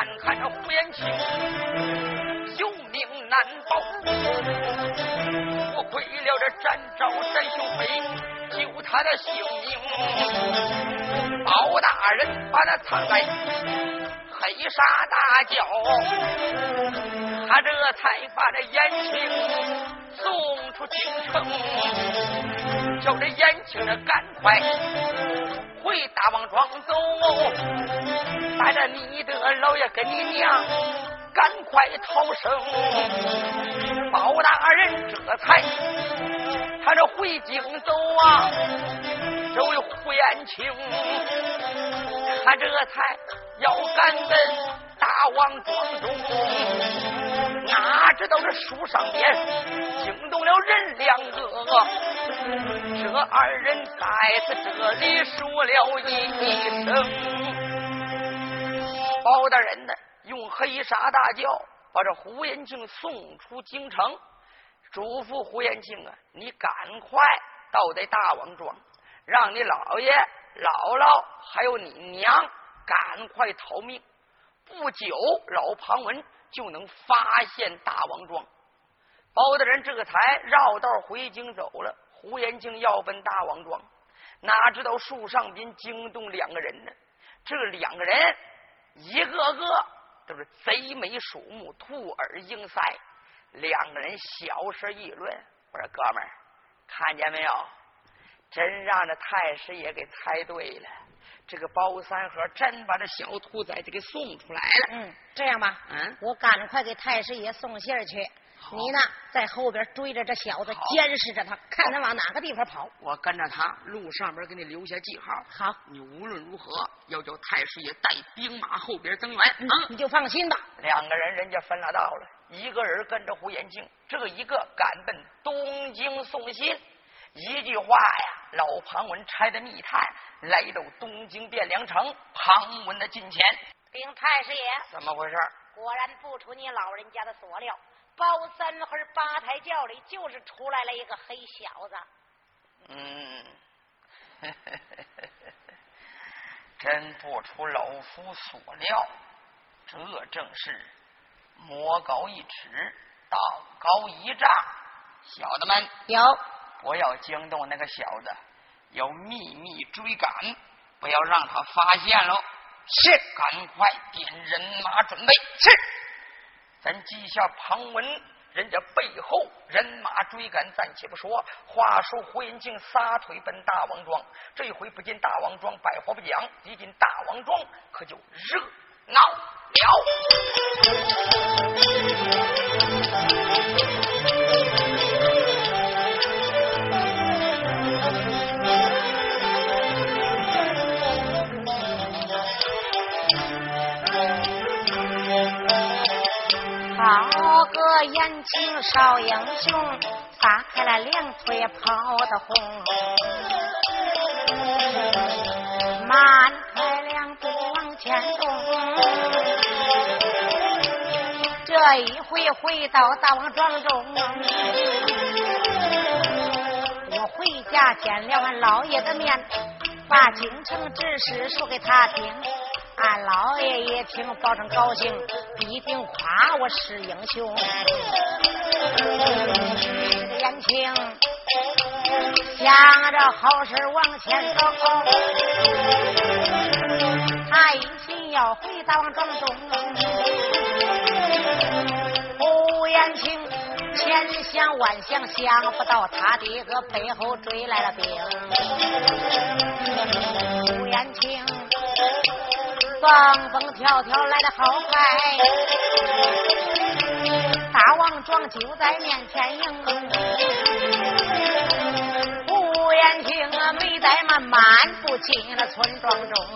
看看这胡延庆有命难保。亏了这展昭单雄飞救他的性命，包大人把他藏在黑沙大窖，他这才把这延庆送出京城，叫这燕青的赶快回大王庄走，带着你的老爷跟你娘赶快逃生。包大人这才，他这回京走啊，这位胡延庆，他这才要赶奔大王庄中，哪知道这书上边惊动了人两个，这二人在此这里说了一声，包大人呢，用黑纱大轿。把这胡延庆送出京城，嘱咐胡延庆啊，你赶快到这大王庄，让你老爷、姥姥还有你娘赶快逃命。不久，老庞文就能发现大王庄。包大人这才绕道回京走了。胡延庆要奔大王庄，哪知道树上边惊动两个人呢？这两个人一个个。都是贼眉鼠目、兔耳鹰腮，两个人小声议论。我说：“哥们儿，看见没有？真让这太师爷给猜对了。这个包三盒真把这小兔崽子给送出来了。嗯，这样吧，嗯，我赶快给太师爷送信儿去。”你呢，在后边追着这小子，监视着他，看他往哪个地方跑。我跟着他，路上边给你留下记号。好，你无论如何要叫太师爷带兵马后边增援。嗯，你就放心吧。两个人人家分了道了，一个人跟着胡延庆，这一个赶奔东京送信。一句话呀，老庞文拆的密探来到东京汴梁城，庞文的近前。禀太师爷，怎么回事？果然不出你老人家的所料。包三和八抬轿里就是出来了一个黑小子。嗯，真不出老夫所料，这正是魔高一尺，道高一丈。小的们有，不要惊动那个小子，要秘密追赶，不要让他发现喽。是，赶快点人马准备。是。咱记下旁文，人家背后人马追赶，暂且不说。话说胡延庆撒腿奔大王庄，这一回不进大王庄，百话不讲；一进大王庄，可就热闹好个燕青少英雄，撒开了两腿跑得红，慢快两步往前动。这一回回到大王庄中，我回家见了俺老爷的面，把京城之事说给他听。俺老爷一听，保证高兴，必定夸我是英雄。燕青想着好事往前走，他一心要回大王庄中。胡延庆千想万想，想不到他的个背后追来了兵。胡延庆。蹦蹦跳跳来的好快，大王庄就在面前迎。胡延庆啊，没怠慢，漫步进了村庄中，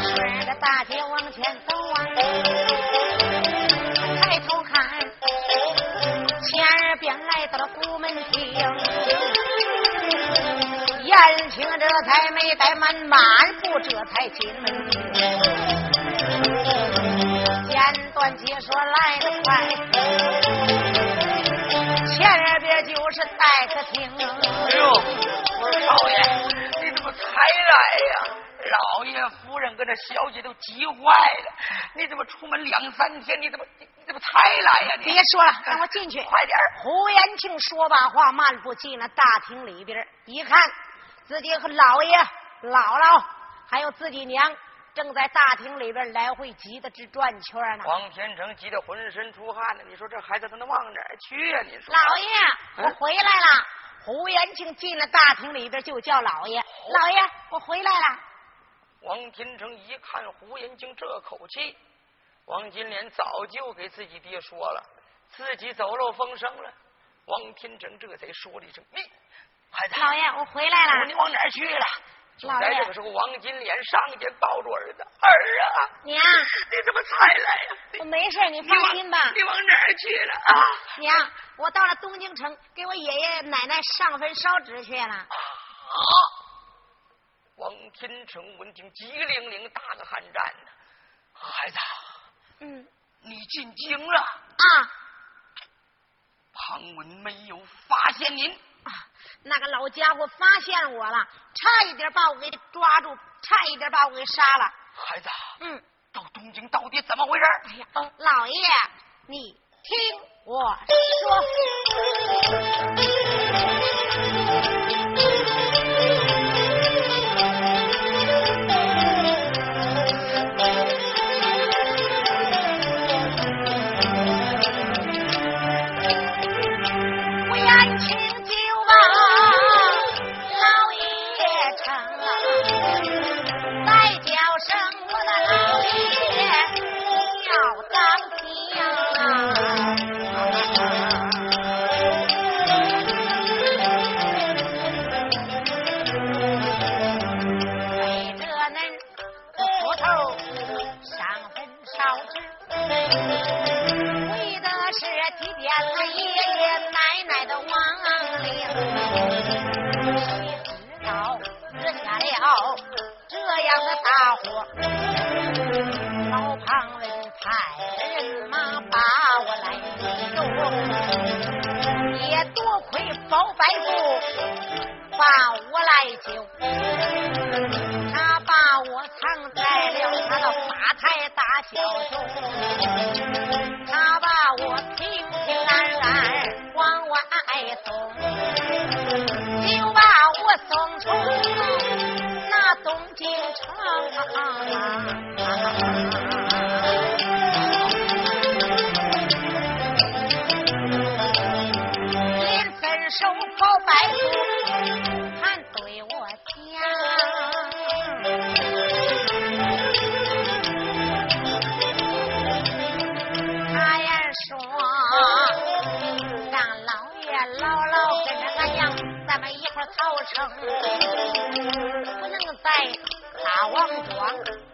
顺着大街往前走啊，抬头看，前边来到了古门厅。这才没怠慢，慢步这才进门。简短解说来得快，前边就是待客厅。哎呦，我说少爷，你怎么才来呀？老爷夫人跟这小姐都急坏了，你怎么出门两三天？你怎么你怎么才来呀？你别说了，让我进去。快点胡延庆说罢话，漫步进了大厅里边，一看自己和老爷、姥姥还有自己娘正在大厅里边来回急的直转圈呢。王天成急得浑身出汗呢。你说这孩子他能往哪儿去呀？你说老爷，我回来了。胡延庆进了大厅里边就叫老爷，老爷，我回来了。王天成一看胡延庆这口气，王金莲早就给自己爹说了，自己走漏风声了。王天成这才说了一声：“你孩子，老爷，我回来了。”你往哪儿去了？就在这个时候，王金莲上前抱住儿子：“儿啊，娘，你怎么才来呀？我没事，你放心吧。你往哪儿去了啊？娘，我到了东京城，给我爷爷奶奶上坟烧纸去了。啊！王天成闻听，急灵灵打个寒战呢。孩子，嗯，你进京了啊？庞文没有发现您啊？那个老家伙发现我了，差一点把我给抓住，差一点把我给杀了。孩子，嗯，到东京到底怎么回事？哎呀，老爷，你听我说。把我来救，他把我藏在了他的八抬大轿中，他把我平平安安往外送，就把我送出那东京城。王庄。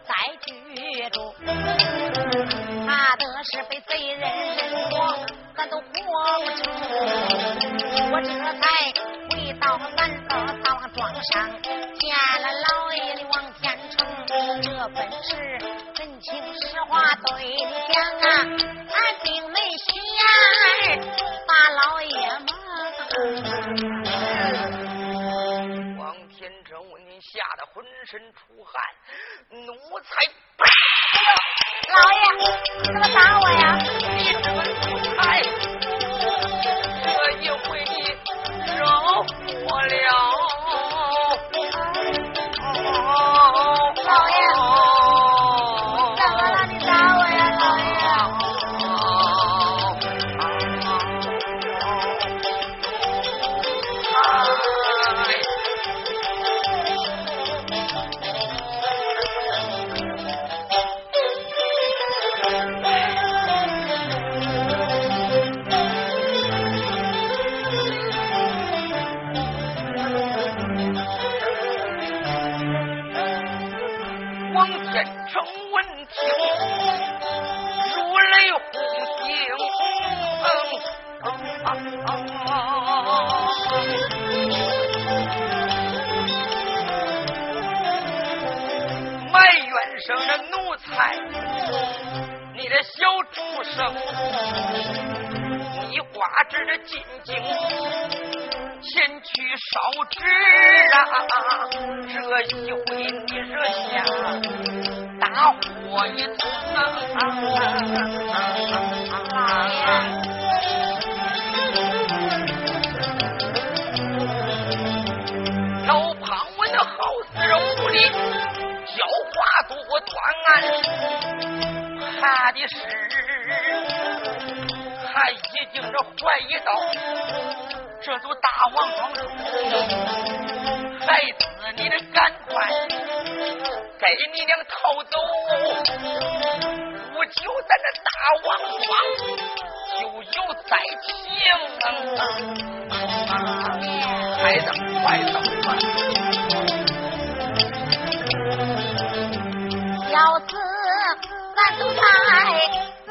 哎呦，老爷，你怎么打我呀？怕的是还已经是怀疑到这座大王庄中，孩子，你得赶快给你娘逃走，不久咱这大王庄就有灾情。孩子，快走吧！要死，咱都在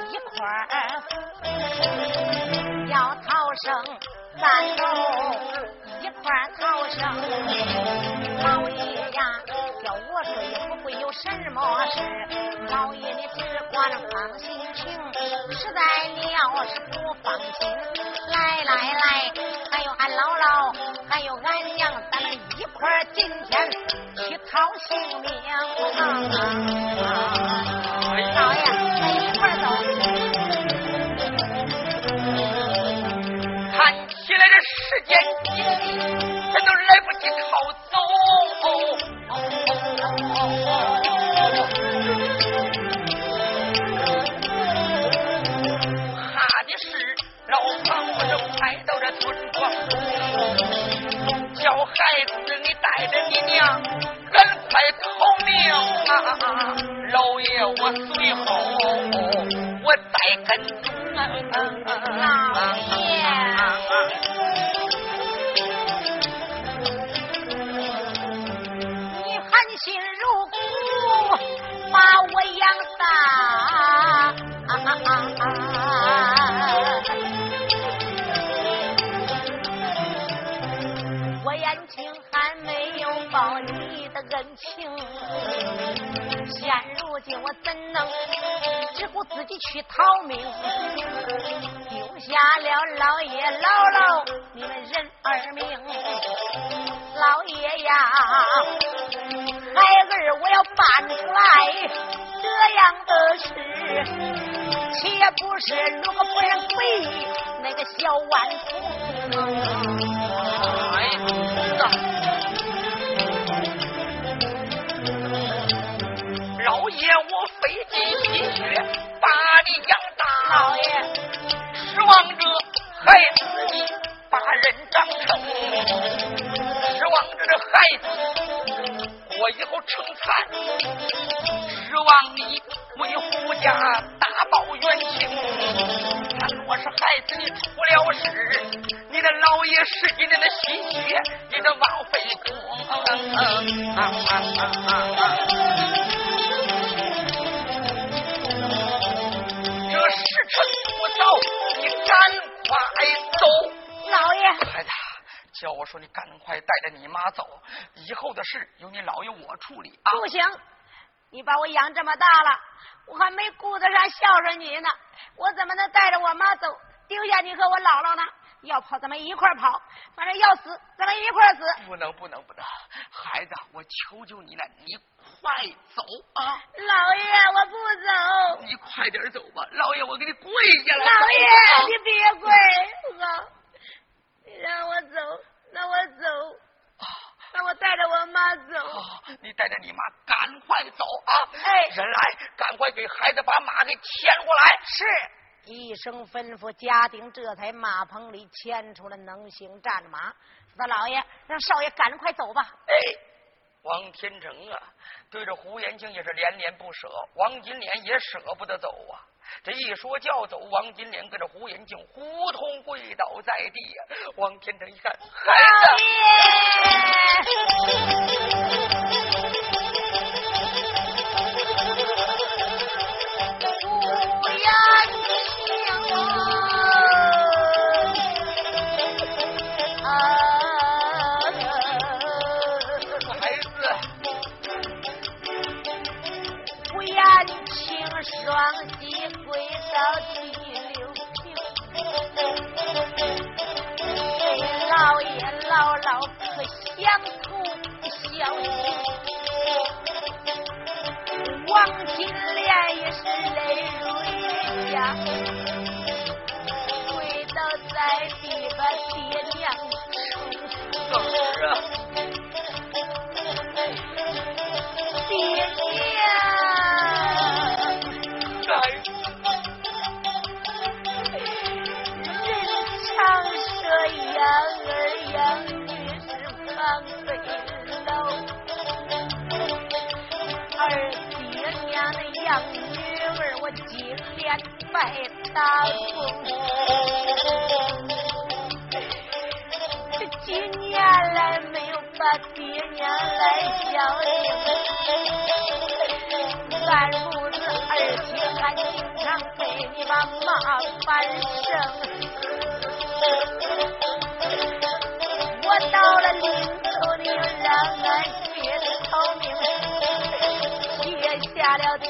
一块儿；要逃生，三头一块逃生。老爷呀，叫我追，不会有什么事。老爷，你只管放心情，实在你要是不放心，来来来，还有俺姥姥。还有俺娘，咱们一块今天去讨性命。老爷，时间紧，咱都来不及逃走。怕的是老胖我这快到这村庄。叫孩子，你带着你娘赶快逃命啊！老爷，我最后我再跟。老爷，我怎能只顾自己去逃命，丢下了老爷姥姥你们人儿命。老爷呀，孩儿我要办出来这样的事，岂不是如果不然随那个小顽童？哎，老爷，我费尽心血把你养大，老爷，指望着孩子你把人长成，指望着这孩子我以后成才，指望你为胡家大报冤情。他若是孩子你出了事，你的老爷十几年的心血你这枉费空。时辰不早，你赶快走。老爷，孩子，叫我说你赶快带着你妈走，以后的事由你老爷我处理啊。不行，你把我养这么大了，我还没顾得上孝顺你呢，我怎么能带着我妈走，丢下你和我姥姥呢？要跑，咱们一块跑；反正要死，咱们一块死。不能，不能，不能！孩子，我求求你了，你快走啊！老爷，我不走。你快点走吧，老爷，我给你跪下了。老爷，你别跪，好，你让我走，那我走。让我带着我妈走。你带着你妈赶快走啊！哎，人来，赶快给孩子把马给牵过来。是。一声吩咐，家丁这才马棚里牵出了能行战马。说：“老爷，让少爷赶快走吧。”哎，王天成啊，对着胡延庆也是连连不舍。王金莲也舍不得走啊。这一说叫走，王金莲跟着胡延庆呼通跪倒在地呀。王天成一看，孩子。小提溜瓶给姥爷姥姥可相处不消王金莲也是泪如雨下跪倒在地把爹娘收拾莲拜大公。这几年来没有把爹娘来孝敬，俺母子儿媳还经常被你把骂翻生。我到了临头，你让俺血逃命，撇下了爹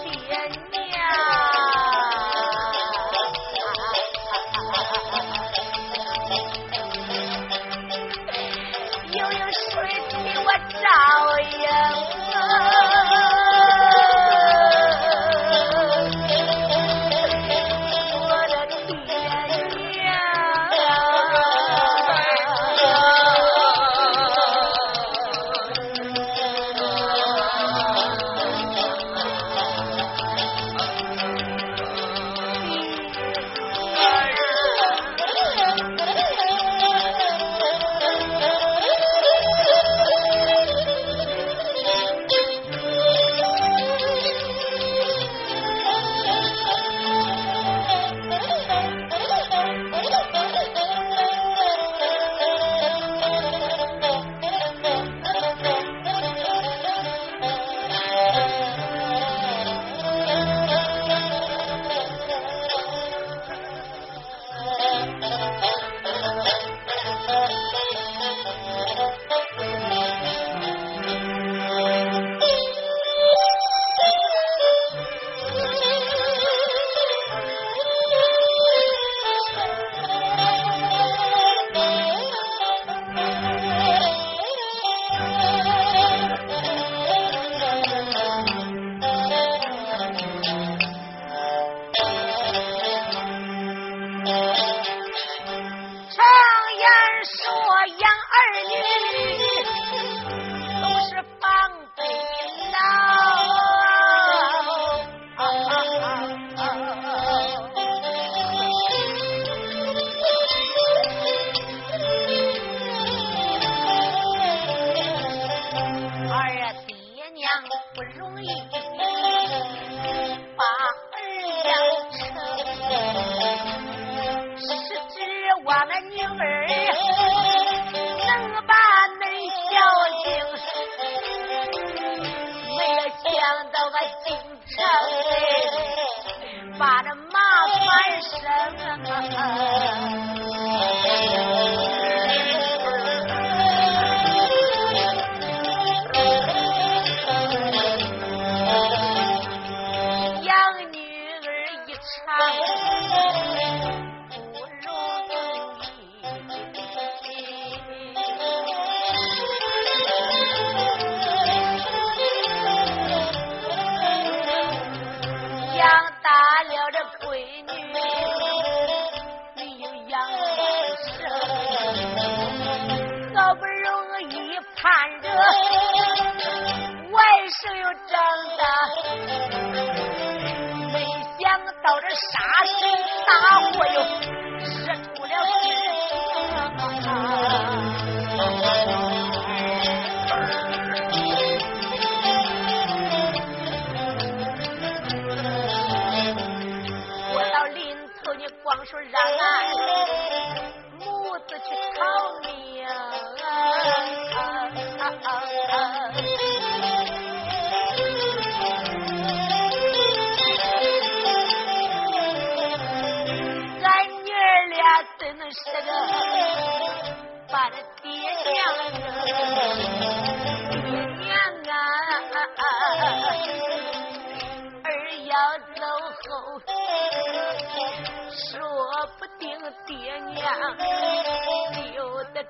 Unbelievable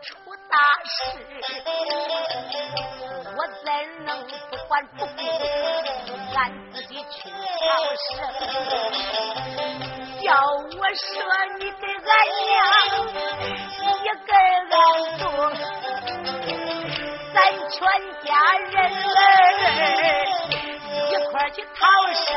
出大事，我怎能不管不顾？俺自己去逃生。叫我说你给俺娘一个安住，咱全家人儿一块去逃生。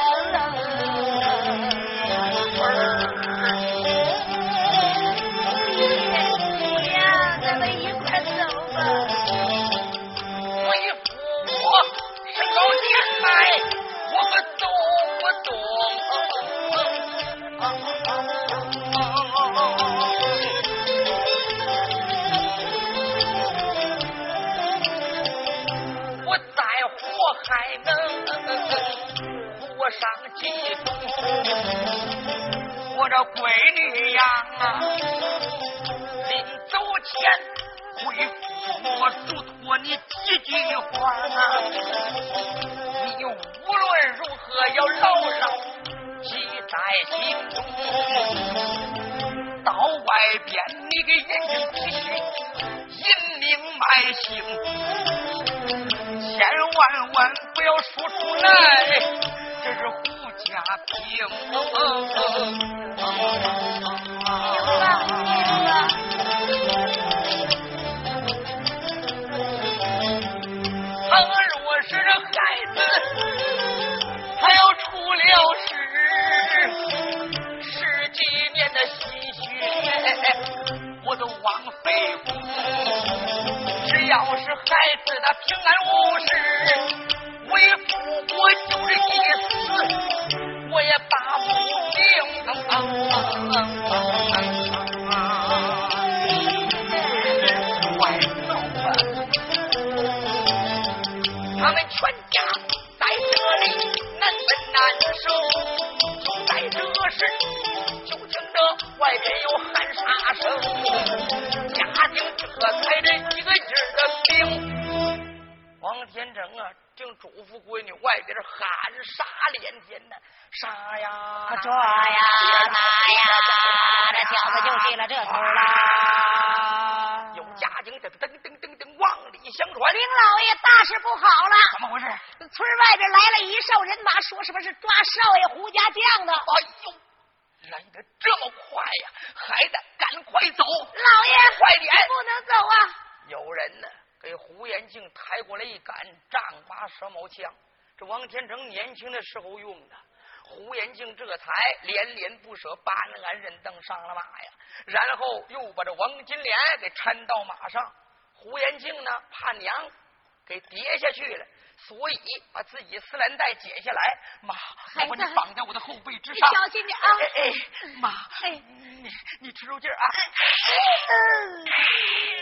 他们全家在这里难分难舍，就在这时，就听着外边有喊杀声，家庭这才这几个劲儿的兵。王天成啊，正嘱咐闺女外边喊杀连天呢，杀呀，抓呀打呀，这小子就进了这头了。有家丁这噔噔噔噔往里相传，林老爷大事不好了！怎么回事？村外边来了一哨人马，说什么是抓少爷胡家将的。哎呦，来的这么快呀！还得，赶快走！老爷，快点！不能走啊！有人呢。给胡延庆抬过来一杆丈八蛇矛枪，这王天成年轻的时候用的。胡延庆这才恋恋不舍，把那鞍人登上了马呀。然后又把这王金莲给搀到马上。胡延庆呢，怕娘给跌下去了，所以把自己丝兰带解下来。妈，我把你绑在我的后背之上，小心点啊！哎哎，妈，哎，你你吃住劲儿啊！胡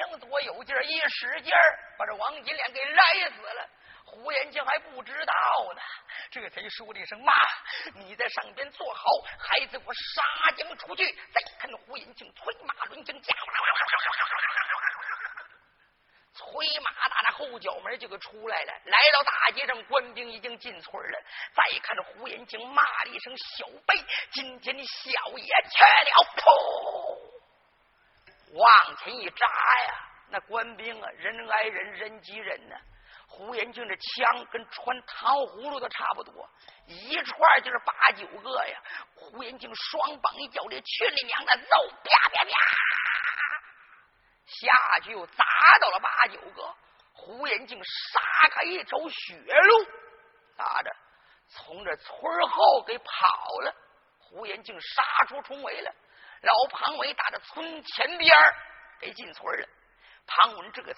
延庆多有劲儿，一使劲儿把这王金莲给勒死了。胡延庆还不知道呢，这才说了一声：“妈，你在上边坐好，孩子我杀将出去。”再看胡延庆催马抡枪，驾，催马打那后脚门就给出来了。来到大街上，官兵已经进村了。再看着胡延庆骂了一声：“小辈，今天你小爷去了！”噗。往前一扎呀，那官兵啊，人挨人，人挤人呢。胡延庆这枪跟穿糖葫芦的差不多，一串就是八九个呀。胡延庆双膀一叫，这去你娘的肉啪啪啪下去，又砸到了八九个。胡延庆杀开一条血路，咋着？从这村后给跑了。胡延庆杀出重围了。老庞伟打着村前边给进村了。庞文这才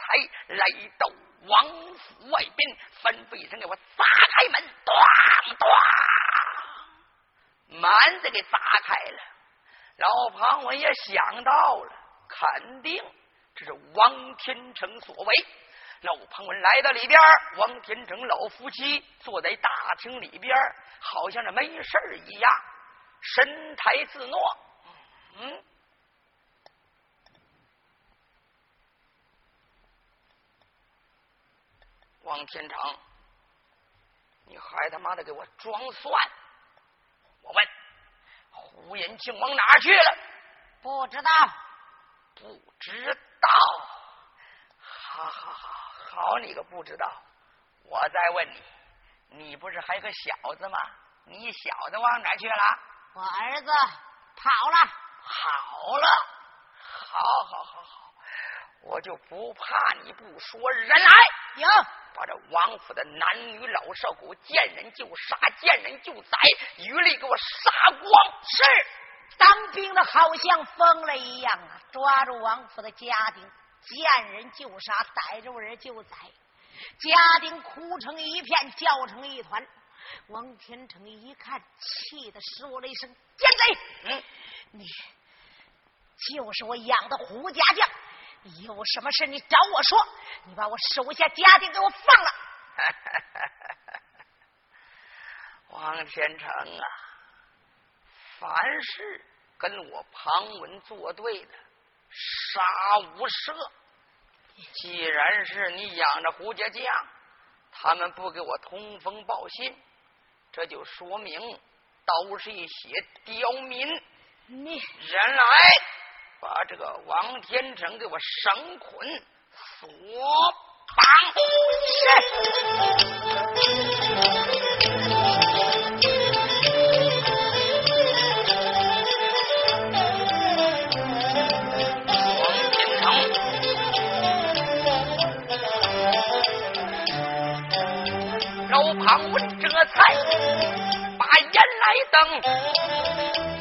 来到王府外边，吩咐一声：“给我砸开门！”咣咣，门子给砸开了。老庞文也想到了，肯定这是王天成所为。老庞文来到里边，王天成老夫妻坐在大厅里边，好像是没事一样，神态自若。嗯，王天成，你还他妈的给我装蒜！我问胡延庆往哪去了？不知道，不知道。好好好，好你个不知道！我再问你，你不是还有个小子吗？你小子往哪去了？我儿子跑了，跑了。好好好好，我就不怕你不说人来。呀，把这王府的男女老少给我见人就杀，见人就宰，余力给我杀光。是。当兵的好像疯了一样啊！抓住王府的家丁，见人就杀，逮住人就宰。家丁哭成一片，叫成一团。王天成一看，气得说了一声：“奸贼！嗯，你就是我养的胡家将，有什么事你找我说。你把我手下家丁给我放了。”王天成啊！凡是跟我庞文作对的，杀无赦。既然是你养着胡家将，他们不给我通风报信，这就说明都是一些刁民。你人来，把这个王天成给我绳捆锁绑。是。庞文 这才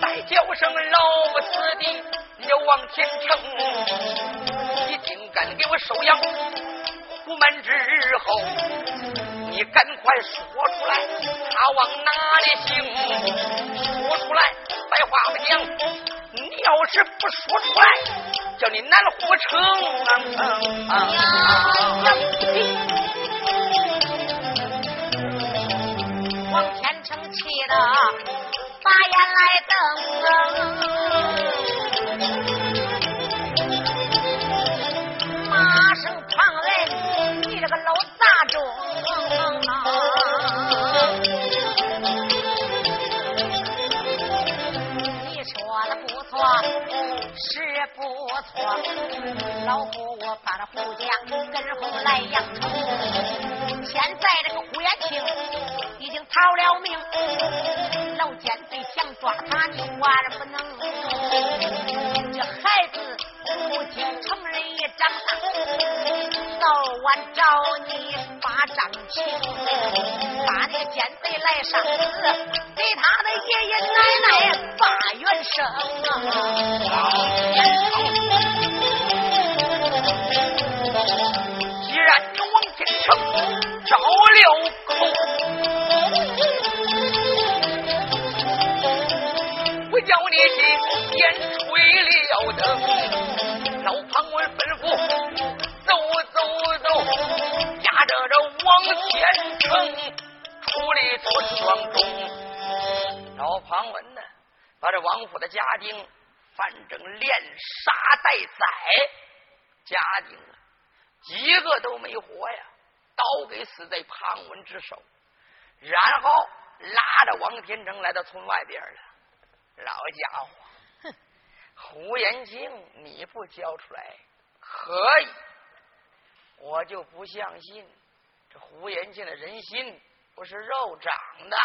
再叫声老不死的要往前程，你竟敢给我收养虎门之后，你赶快说出来，他往哪里行？说出来，白话不讲。你要是不说出来，叫你难活成。老夫我把那胡家跟后来养成，现在这个胡延庆已经逃了命，老奸贼想抓他你万不能，这孩子如今成人也长大，早晚找你发账情，把那个奸贼来上死，给他的爷爷奶奶发元生啊！既然你王天成着了口，叫你今天吹了灯，老庞文吩咐走走走，押着这王天成出离村庄中。老庞文呢，把这王府的家丁。反正连杀带宰，家丁啊，几个都没活呀，都给死在庞文之手。然后拉着王天成来到村外边了。老家伙，哼，胡延庆，你不交出来可以，我就不相信这胡延庆的人心不是肉长的。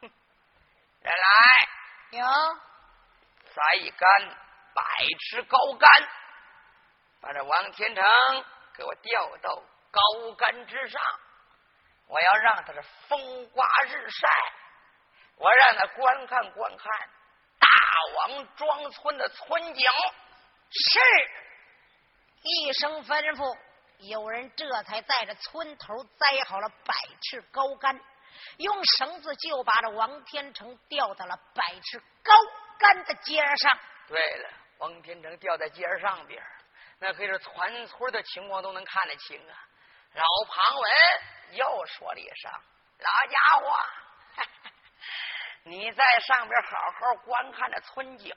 哼，人来有。栽一杆百尺高杆，把这王天成给我吊到高杆之上，我要让他是风刮日晒，我让他观看观看大王庄村的村警。是一声吩咐，有人这才带着村头栽好了百尺高杆，用绳子就把这王天成吊到了百尺高。杆的尖上，对了，王天成吊在尖上边，那可是全村的情况都能看得清啊。老庞文又说了一声：“老家伙，你在上边好好观看着村景，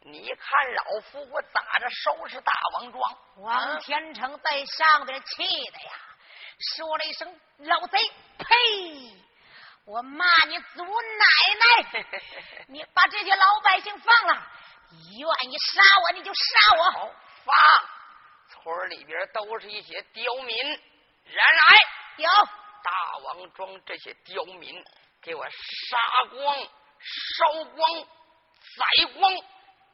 你看老夫我咋着收拾大王庄？”王天成在上边气的呀，说了一声：“老贼，呸！我骂你祖奶奶！你把这些老百姓放了，愿意杀我你就杀我。好，放！村里边都是一些刁民，然来有大王庄这些刁民，给我杀光、烧光、宰光，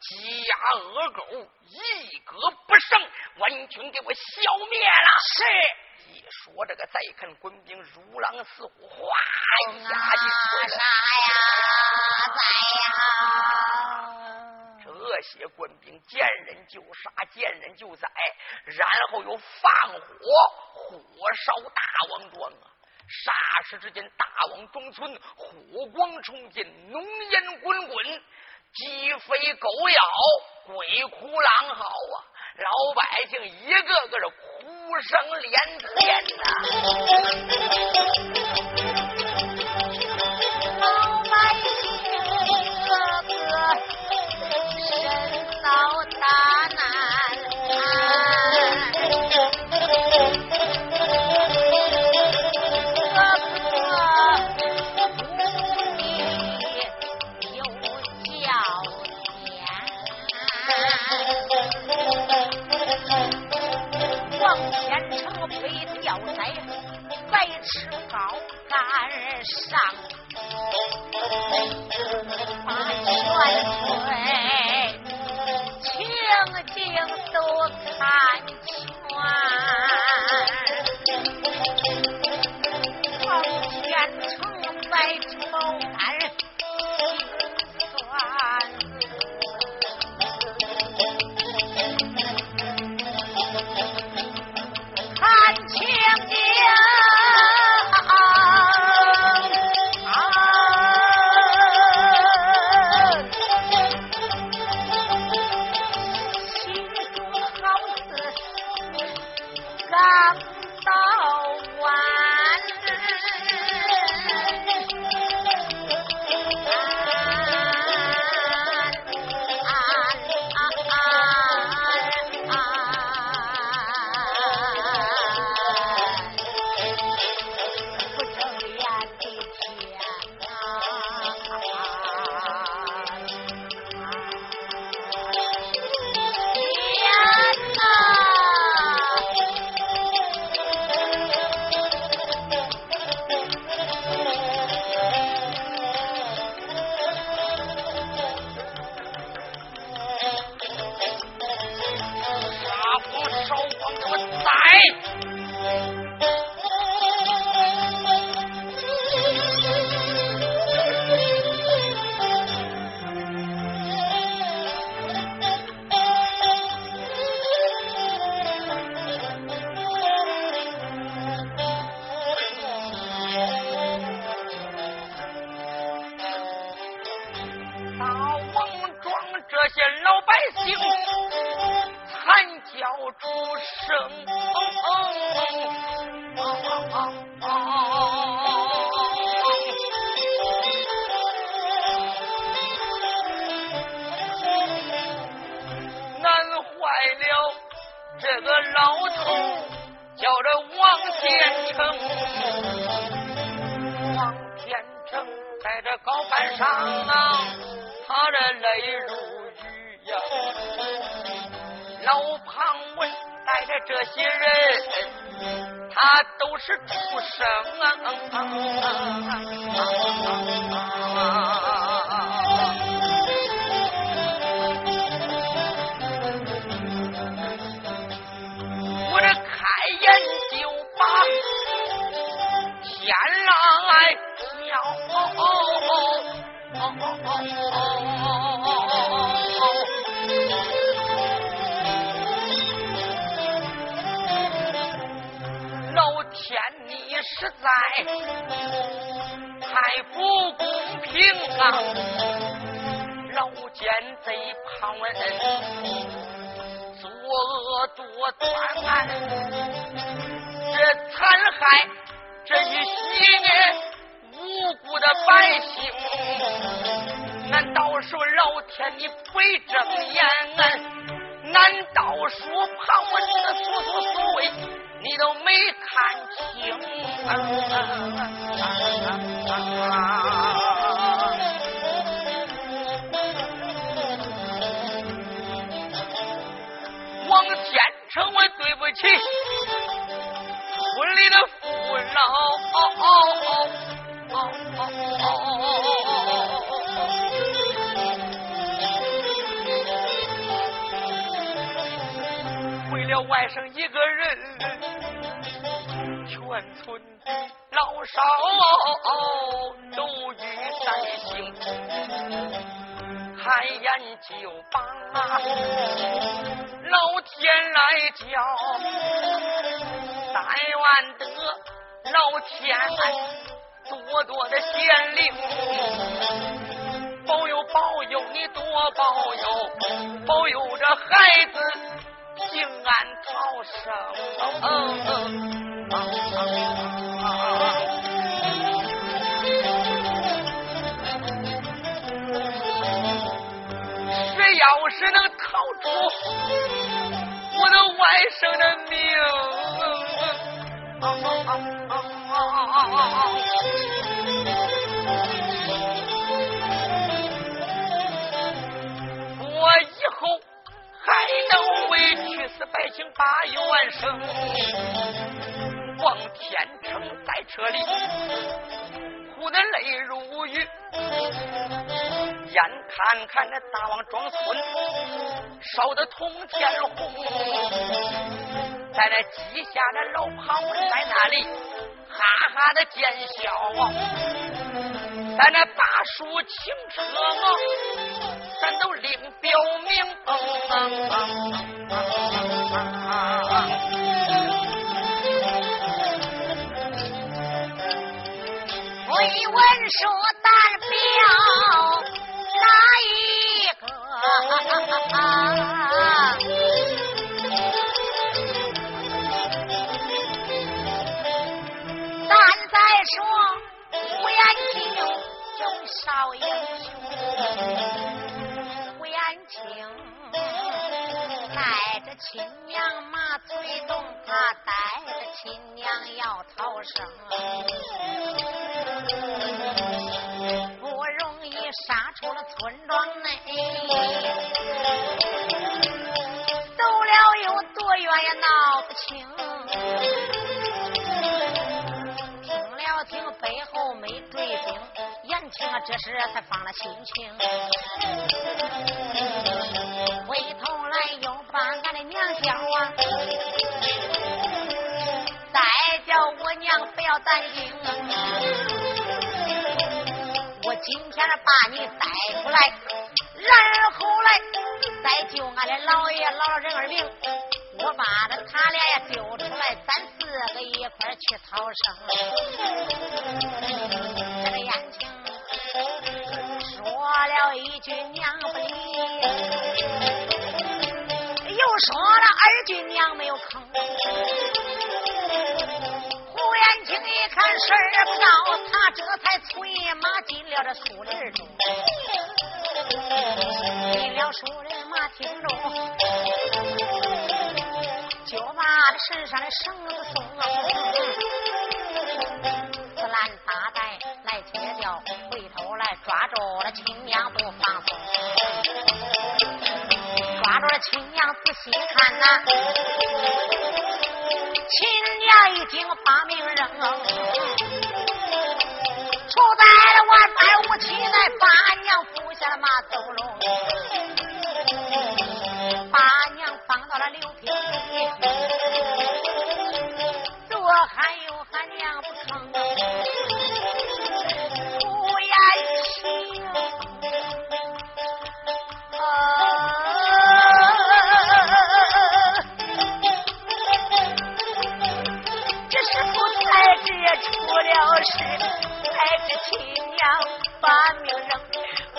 鸡鸭鹅狗一格不剩，完全给我消灭了。是。一说这个，再看官兵如狼似虎，哗一下就杀呀，宰呀！这些官兵见人就杀，见人就宰，然后又放火，火烧大王庄啊！霎时之间，大王庄村火光冲天，浓烟滚滚，鸡飞狗咬，鬼哭狼嚎啊！老百姓一个个的哭声连天呐，来了这个老头，叫这王天成。王天成在这高板上啊，他的泪如雨。老庞文带着这些人，他都是畜生啊。把天来了老天你实在太不公平啊。老奸贼庞文作恶多端残害这些无辜的百姓难道说老天你不正眼？难道说旁观者的所作所为，你都没看清？王天成，我对不起为了父老。为了外甥一个人，全村老少都与三心，开眼就把老天来叫，但愿得老天多多的显灵，保佑保佑你多保佑，保佑这孩子。平安逃生。谁要是能逃出我的外甥的命，我以后。还能为去死百姓把冤声。望天成在车里哭得泪如雨，眼看看那大王庄村烧得通天红，在那鸡下的老旁在那里哈哈的奸笑啊，在那大树停车。咱都另表明，未闻说代表哪一个？咱再说胡延庆有少英雄。胡延庆，带着亲娘马催动，他带着亲娘要逃生，不容易杀村庄内，走了有多远也闹不清，听了听背后没追兵。言情啊，这时才放了心情，回头来又把俺的娘叫啊，再叫我娘不要担惊，我今天把你带出来，然后来再救俺的老爷老人儿命，我把他他俩呀救出来，咱四个一块去逃生，这个言情。说了一句娘不理，又说了二句娘没有吭。胡延庆一看事儿不到，他这才催马进了这树林中。进了树林马听中，就把他身上的绳子松了。紫兰大带来接调，回头来抓住了亲娘不放松，抓住了亲娘仔细看呐，亲娘已经把命扔，出在了万般无期内，把娘扶下了马走龙，把娘放到了刘平。多喊又喊要是爱着亲娘把命扔，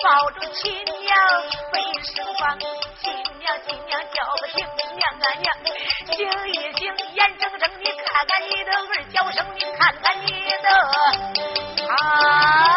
抱住亲娘背身亡。亲娘亲娘叫不醒，娘啊娘，醒一醒，眼睁睁你看看你的儿叫声，你看看你的啊。